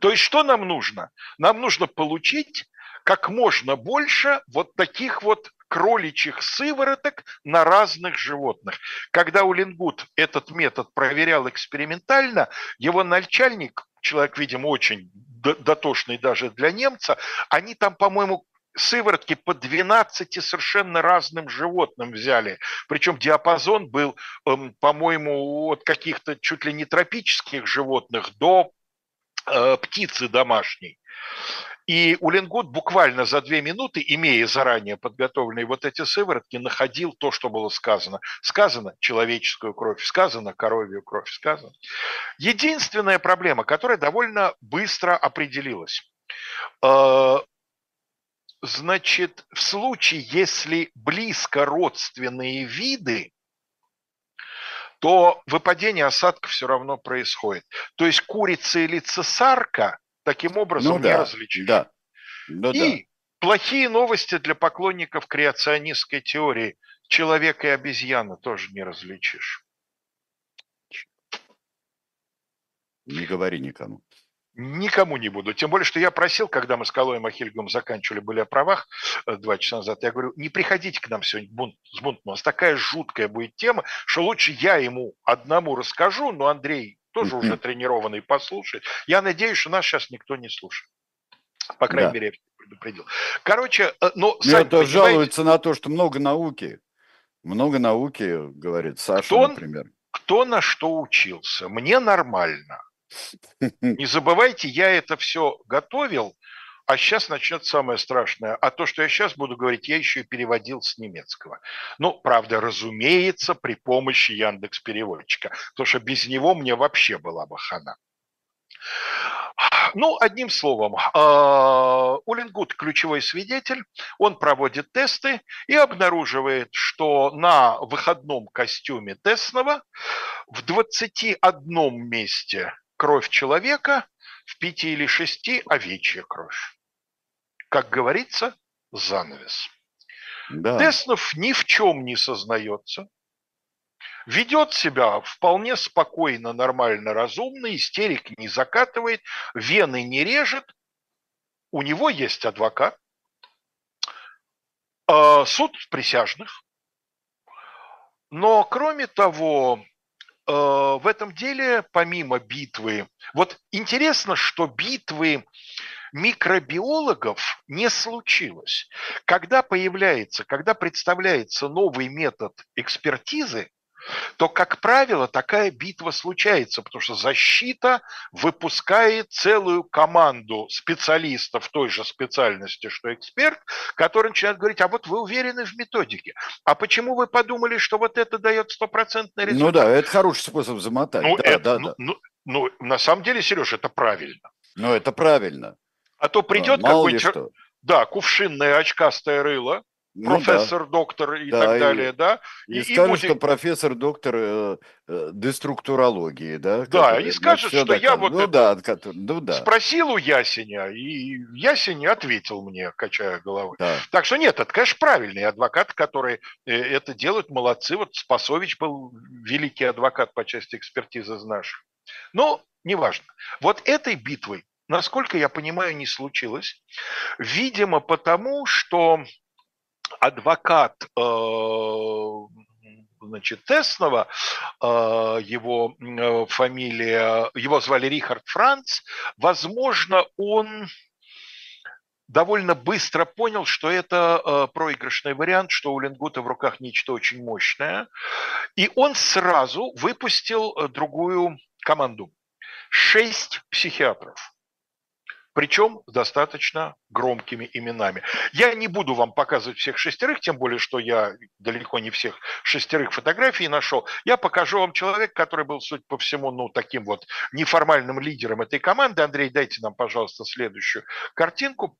То есть что нам нужно? Нам нужно получить как можно больше вот таких вот кроличьих сывороток на разных животных. Когда Улингут этот метод проверял экспериментально, его начальник, человек, видимо, очень дотошный даже для немца, они там, по-моему, сыворотки по 12 совершенно разным животным взяли. Причем диапазон был, эм, по-моему, от каких-то чуть ли не тропических животных до э, птицы домашней. И Уленгут буквально за две минуты, имея заранее подготовленные вот эти сыворотки, находил то, что было сказано. Сказано человеческую кровь, сказано коровью кровь, сказано. Единственная проблема, которая довольно быстро определилась. Э, значит, в случае, если близко родственные виды, то выпадение осадка все равно происходит. То есть курица или цесарка таким образом ну, да, не различишь. Да. Ну, и да. плохие новости для поклонников креационистской теории. Человек и обезьяна тоже не различишь. Не говори никому. Никому не буду. Тем более, что я просил, когда мы с Колой Махильгом заканчивали «Были о правах» э, два часа назад, я говорю, не приходите к нам сегодня бунт, с бунтом. У нас такая жуткая будет тема, что лучше я ему одному расскажу, но Андрей тоже уже тренированный послушает. Я надеюсь, что нас сейчас никто не слушает. По крайней да. мере, я предупредил. Короче, э, но... Ну, это жалуется на то, что много науки. Много науки, говорит Саша, кто, например. Кто на что учился? Мне нормально. Не забывайте, я это все готовил а сейчас начнется самое страшное. А то, что я сейчас буду говорить, я еще и переводил с немецкого. Ну, правда, разумеется, при помощи Яндекс переводчика. Потому что без него мне вообще была бы хана. Ну, одним словом, а, Улингут ключевой свидетель, он проводит тесты и обнаруживает, что на выходном костюме Тесного в 21 месте кровь человека, в 5 или 6 овечья кровь как говорится, занавес. Да. Теснов ни в чем не сознается, ведет себя вполне спокойно, нормально, разумно, истерик не закатывает, вены не режет, у него есть адвокат, а, суд присяжных, но кроме того, а, в этом деле, помимо битвы, вот интересно, что битвы микробиологов не случилось. Когда появляется, когда представляется новый метод экспертизы, то, как правило, такая битва случается, потому что защита выпускает целую команду специалистов той же специальности, что эксперт, который начинает говорить, а вот вы уверены в методике, а почему вы подумали, что вот это дает стопроцентный результат? Ну да, это хороший способ замотать. Ну, да, это, да, ну, да. Ну, ну, на самом деле, Сереж, это правильно. Ну, это правильно. А то придет а, какой-нибудь... Да, кувшинное очкастое рыло, ну, профессор, да. доктор и да, так далее, и, да. И, и скажет, будет... что профессор, доктор э, э, деструктурологии, да. Да, и скажет, что я вот ну, да, ну, да. спросил у Ясеня, и Ясень ответил мне, качая головой. Да. Так что нет, это, конечно, правильный адвокат, который э, это делают, молодцы. Вот Спасович был великий адвокат по части экспертизы из наших. Но неважно. Вот этой битвой насколько я понимаю, не случилось. Видимо, потому что адвокат э, значит, Теснова, э, его э, фамилия, его звали Рихард Франц, возможно, он довольно быстро понял, что это проигрышный вариант, что у Ленгута в руках нечто очень мощное. И он сразу выпустил другую команду. Шесть психиатров причем достаточно громкими именами. Я не буду вам показывать всех шестерых, тем более, что я далеко не всех шестерых фотографий нашел. Я покажу вам человека, который был, судя по всему, ну, таким вот неформальным лидером этой команды. Андрей, дайте нам, пожалуйста, следующую картинку.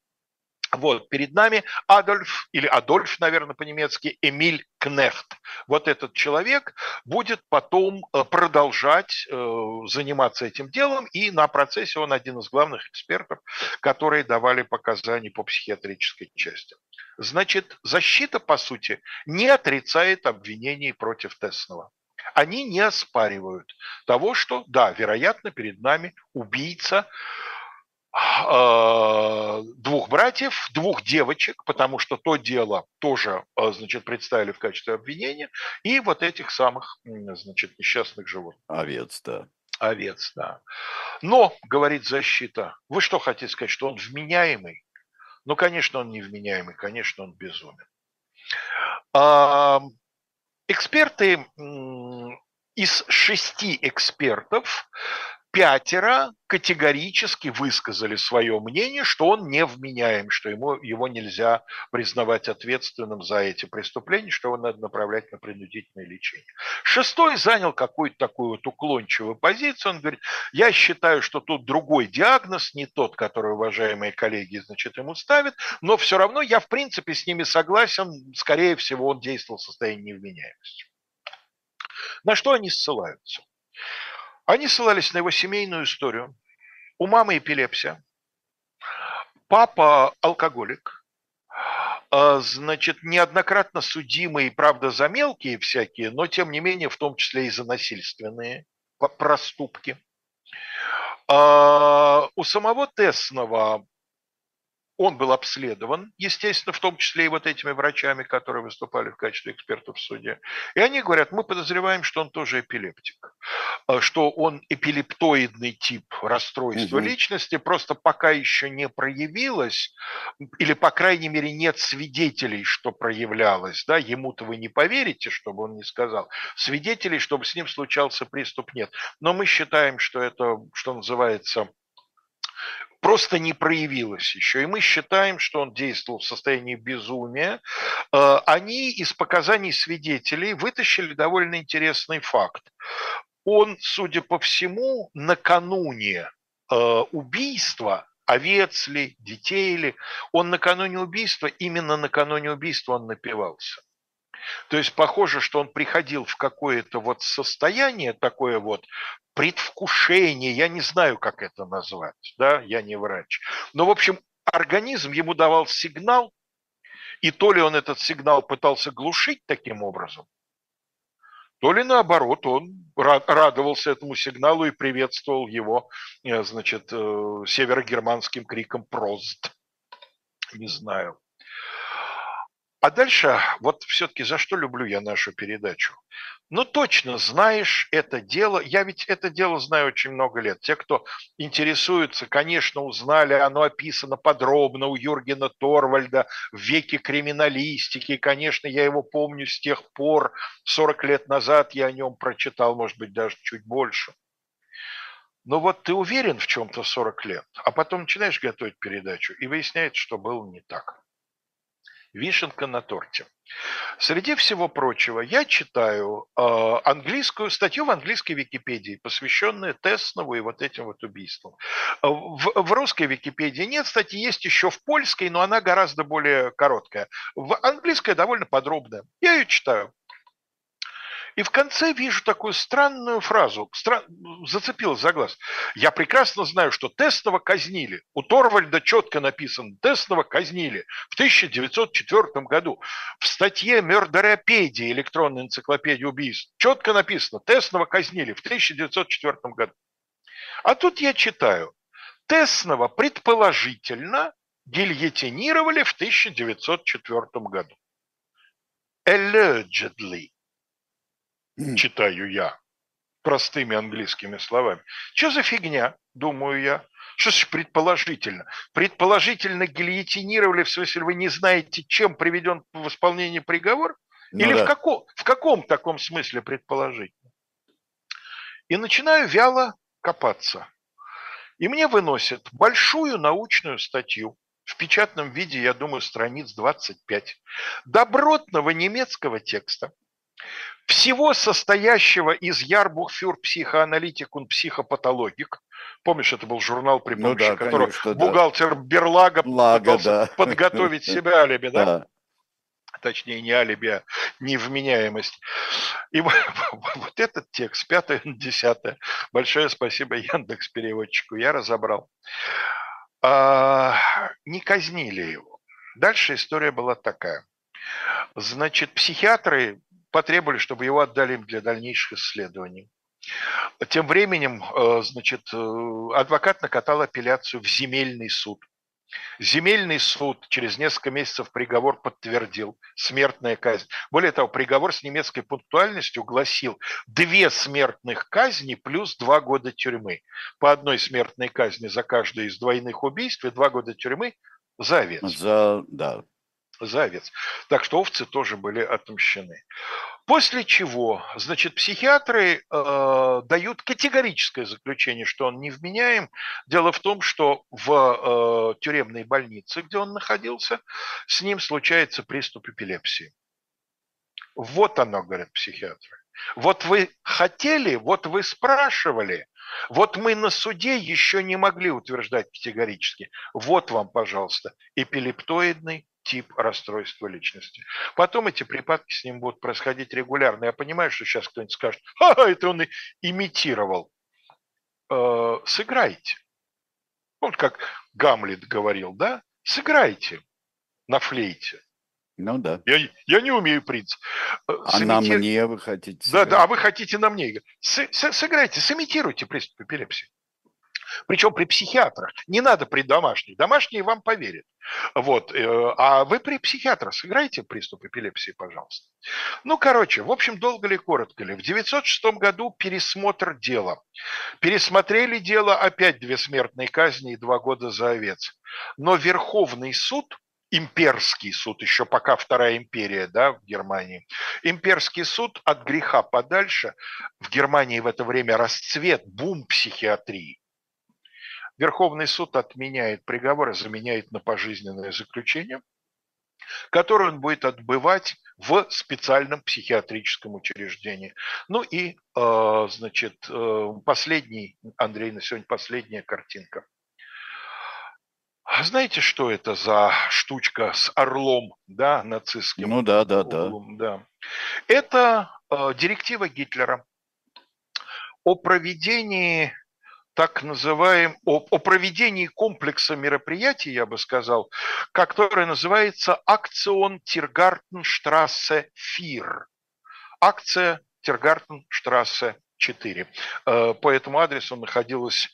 Вот, перед нами Адольф, или Адольф, наверное, по-немецки, Эмиль Кнехт. Вот этот человек будет потом э, продолжать э, заниматься этим делом, и на процессе он один из главных экспертов, которые давали показания по психиатрической части. Значит, защита, по сути, не отрицает обвинений против Теснова. Они не оспаривают того, что, да, вероятно, перед нами убийца, двух братьев, двух девочек, потому что то дело тоже, а, значит, представили в качестве обвинения, и вот этих самых, значит, несчастных животных. Овец, да. Овец, да. Но, говорит защита, вы что хотите сказать, что он вменяемый? Ну, конечно, он не вменяемый, конечно, он безумен. А, эксперты из шести экспертов пятеро категорически высказали свое мнение, что он невменяем, что ему, его нельзя признавать ответственным за эти преступления, что его надо направлять на принудительное лечение. Шестой занял какую-то такую вот уклончивую позицию. Он говорит, я считаю, что тут другой диагноз, не тот, который уважаемые коллеги, значит, ему ставят, но все равно я, в принципе, с ними согласен. Скорее всего, он действовал в состоянии невменяемости. На что они ссылаются? Они ссылались на его семейную историю. У мамы эпилепсия, папа алкоголик, а, значит, неоднократно судимый, правда, за мелкие всякие, но тем не менее, в том числе и за насильственные проступки. А, у самого Тесного он был обследован, естественно, в том числе и вот этими врачами, которые выступали в качестве экспертов в суде. И они говорят, мы подозреваем, что он тоже эпилептик, а, что он эпилептоидный тип расстройства угу. личности, просто пока еще не проявилось, или, по крайней мере, нет свидетелей, что проявлялось. Да? Ему-то вы не поверите, чтобы он не сказал. Свидетелей, чтобы с ним случался приступ, нет. Но мы считаем, что это, что называется, просто не проявилось еще. И мы считаем, что он действовал в состоянии безумия. Э, они из показаний свидетелей вытащили довольно интересный факт. Он, судя по всему, накануне э, убийства овец ли, детей ли, он накануне убийства, именно накануне убийства он напивался. То есть похоже, что он приходил в какое-то вот состояние такое вот предвкушение, я не знаю, как это назвать, да, я не врач. Но, в общем, организм ему давал сигнал, и то ли он этот сигнал пытался глушить таким образом, то ли наоборот, он радовался этому сигналу и приветствовал его, э, значит, э, северогерманским криком «Прост». Не знаю. А дальше, вот все-таки за что люблю я нашу передачу? Ну, точно знаешь это дело. Я ведь это дело знаю очень много лет. Те, кто интересуется, конечно, узнали, оно описано подробно у Юргена Торвальда в веке криминалистики. И, конечно, я его помню с тех пор, 40 лет назад я о нем прочитал, может быть, даже чуть больше. Но вот ты уверен в чем-то 40 лет, а потом начинаешь готовить передачу, и выясняется, что было не так вишенка на торте. Среди всего прочего, я читаю э, английскую статью в английской Википедии, посвященную Теснову и вот этим вот убийствам. В, в русской Википедии нет статьи, есть еще в польской, но она гораздо более короткая. В английской довольно подробная. Я ее читаю. И в конце вижу такую странную фразу, стран... зацепилась за глаз. Я прекрасно знаю, что Тестова казнили. У Торвальда четко написано, Тестова казнили в 1904 году. В статье Мердеропедии, электронной энциклопедии убийств, четко написано, Тестова казнили в 1904 году. А тут я читаю, Теснова предположительно гильотинировали в 1904 году. Allegedly читаю я простыми английскими словами. Что за фигня, думаю я? Что ж предположительно? Предположительно гильотинировали, в смысле вы не знаете, чем приведен в исполнение приговор? Ну, Или да. в, каком, в каком таком смысле предположительно? И начинаю вяло копаться. И мне выносят большую научную статью, в печатном виде, я думаю, страниц 25, добротного немецкого текста, всего состоящего из Ярбухфюр психоаналитикун психопатологик. Помнишь, это был журнал, при помощи ну, да, которого конечно, бухгалтер да. Берлага Лага, пытался да. подготовить себя алиби, да? да? Точнее, не алиби, а невменяемость. И вот, этот текст, пятое десятое. Большое спасибо Яндекс переводчику, я разобрал. А, не казнили его. Дальше история была такая. Значит, психиатры потребовали, чтобы его отдали им для дальнейших исследований. Тем временем, э, значит, э, адвокат накатал апелляцию в земельный суд. Земельный суд через несколько месяцев приговор подтвердил. Смертная казнь. Более того, приговор с немецкой пунктуальностью гласил две смертных казни плюс два года тюрьмы. По одной смертной казни за каждое из двойных убийств и два года тюрьмы за овец. За, да за овец. Так что овцы тоже были отомщены. После чего, значит, психиатры э, дают категорическое заключение, что он невменяем. Дело в том, что в э, тюремной больнице, где он находился, с ним случается приступ эпилепсии. Вот оно, говорят психиатры. Вот вы хотели, вот вы спрашивали, вот мы на суде еще не могли утверждать категорически. Вот вам, пожалуйста, эпилептоидный тип расстройства личности. Потом эти припадки с ним будут происходить регулярно. Я понимаю, что сейчас кто-нибудь скажет, а, это он имитировал. Э, сыграйте. Вот как Гамлет говорил, да? Сыграйте на флейте. Ну да. Я, я не умею принц. Э, а на мне вы хотите сыграть. Да, да, а вы хотите на мне. С, с, сыграйте, сымитируйте приступ эпилепсии. Причем при психиатрах. Не надо при домашних. Домашние вам поверят. Вот. Э, а вы при психиатрах сыграете приступ эпилепсии, пожалуйста. Ну, короче, в общем, долго ли, коротко ли. В 906 году пересмотр дела. Пересмотрели дело, опять две смертные казни и два года за овец. Но Верховный суд имперский суд, еще пока Вторая империя да, в Германии. Имперский суд от греха подальше. В Германии в это время расцвет, бум психиатрии. Верховный суд отменяет приговор и заменяет на пожизненное заключение, которое он будет отбывать в специальном психиатрическом учреждении. Ну и, э, значит, э, последний, Андрей, на сегодня последняя картинка. Знаете, что это за штучка с орлом, да, нацистским? Ну да, да, да. да. Это э, директива Гитлера о проведении так называем, о, о проведении комплекса мероприятий, я бы сказал, которое называется «Акцион Тиргартенштрассе Фир». Акция Тиргартенштрассе 4. Э, по этому адресу находилось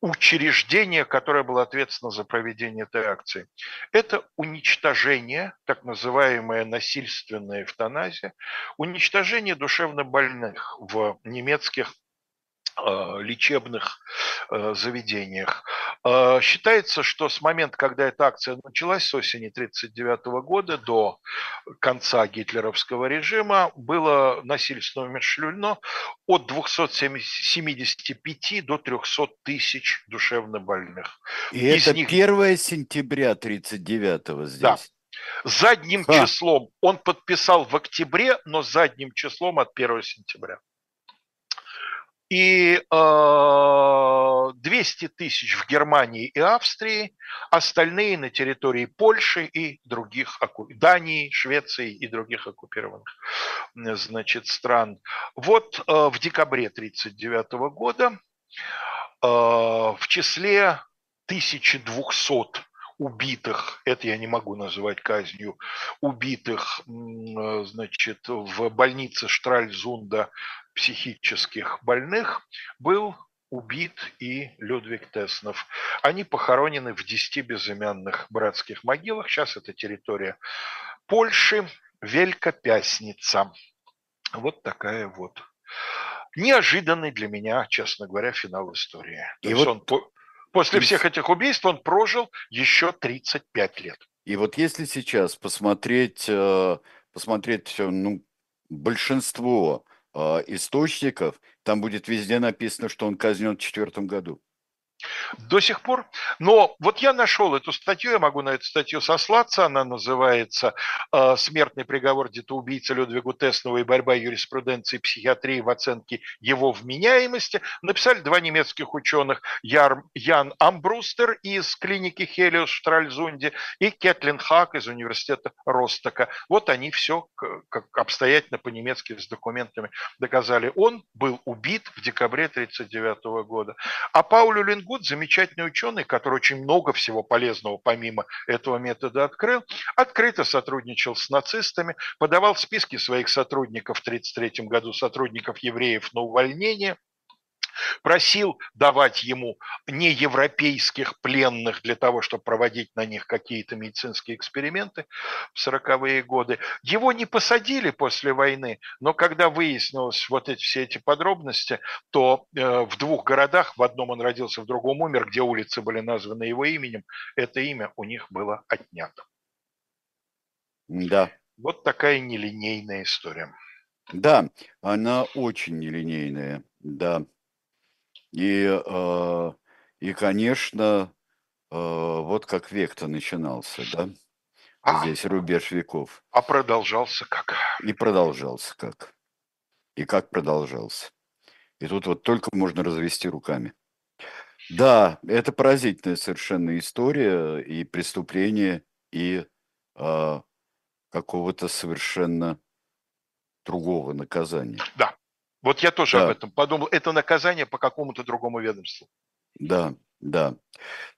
учреждение, которое было ответственно за проведение этой акции. Это уничтожение, так называемая насильственная эвтаназия, уничтожение душевнобольных в немецких лечебных э, заведениях. Э, считается, что с момента, когда эта акция началась, с осени 1939 года до конца гитлеровского режима, было насильственно умершлено от 275 до 300 тысяч душевнобольных. И Из это них... 1 сентября 1939 здесь? Да. Задним Ха. числом. Он подписал в октябре, но задним числом от 1 сентября и э, 200 тысяч в Германии и Австрии, остальные на территории Польши и других, Дании, Швеции и других оккупированных значит, стран. Вот э, в декабре 1939 года э, в числе 1200 убитых, это я не могу называть казнью, убитых, э, значит, в больнице Штральзунда психических больных был убит и Людвиг Теснов. Они похоронены в 10 безымянных братских могилах. Сейчас это территория Польши, Велькопясница. Вот такая вот. Неожиданный для меня, честно говоря, финал истории. То и вот он После и... всех этих убийств он прожил еще 35 лет. И вот если сейчас посмотреть, э, посмотреть ну, большинство э, источников, там будет везде написано, что он казнен в четвертом году. До сих пор. Но вот я нашел эту статью, я могу на эту статью сослаться, она называется э, «Смертный приговор детоубийцы Людвигу Теснову и борьба юриспруденции и психиатрии в оценке его вменяемости». Написали два немецких ученых, Яр, Ян Амбрустер из клиники Хелиус в Штральзунде и Кетлин Хак из университета Ростока. Вот они все как обстоятельно по-немецки с документами доказали. Он был убит в декабре 1939 года. А Паулю Лингу Гуд, замечательный ученый, который очень много всего полезного помимо этого метода открыл, открыто сотрудничал с нацистами, подавал списки своих сотрудников в 1933 году, сотрудников евреев на увольнение – просил давать ему неевропейских пленных для того, чтобы проводить на них какие-то медицинские эксперименты в 40-е годы. Его не посадили после войны, но когда выяснилось вот эти, все эти подробности, то э, в двух городах, в одном он родился, в другом умер, где улицы были названы его именем, это имя у них было отнято. Да. Вот такая нелинейная история. Да, она очень нелинейная, да. И, э, и конечно, э, вот как век-то начинался, да? А, Здесь рубеж веков. А продолжался как? И продолжался как. И как продолжался. И тут вот только можно развести руками. Да, это поразительная совершенно история и преступление, и э, какого-то совершенно другого наказания. Да, вот я тоже да. об этом подумал. Это наказание по какому-то другому ведомству. Да, да.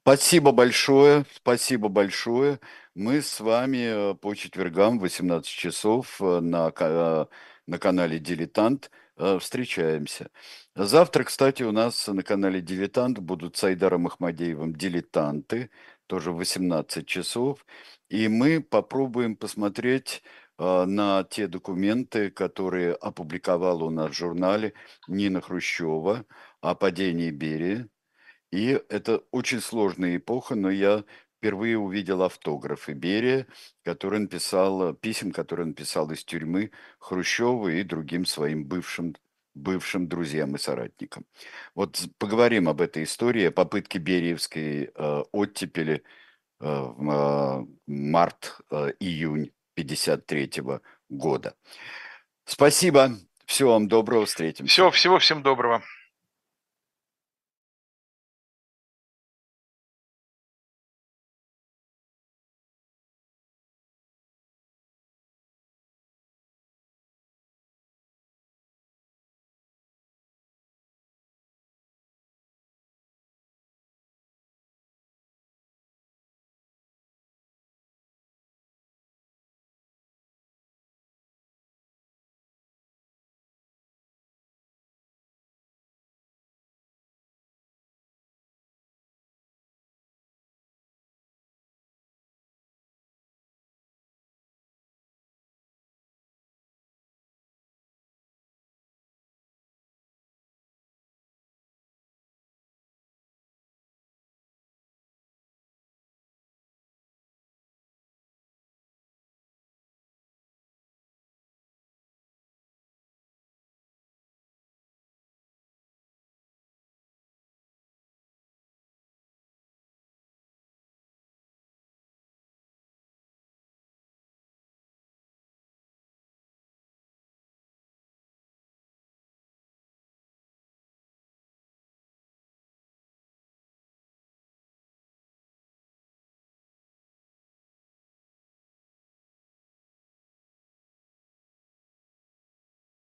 Спасибо большое, спасибо большое. Мы с вами э, по четвергам в 18 часов э, на, э, на канале «Дилетант» встречаемся. Завтра, кстати, у нас на канале «Дилетант» будут с Айдаром Ахмадеевым «Дилетанты», тоже в 18 часов. И мы попробуем посмотреть на те документы, которые опубликовала у нас в журнале Нина Хрущева о падении Берии. И это очень сложная эпоха, но я впервые увидел автографы Берия, который написал, писем, которые он писал из тюрьмы Хрущеву и другим своим бывшим бывшим друзьям и соратникам. Вот поговорим об этой истории, о попытке Бериевской э, оттепели э, э, март-июнь 1953 года. Спасибо. Всего вам доброго. Встретимся. Всего, всего всем доброго.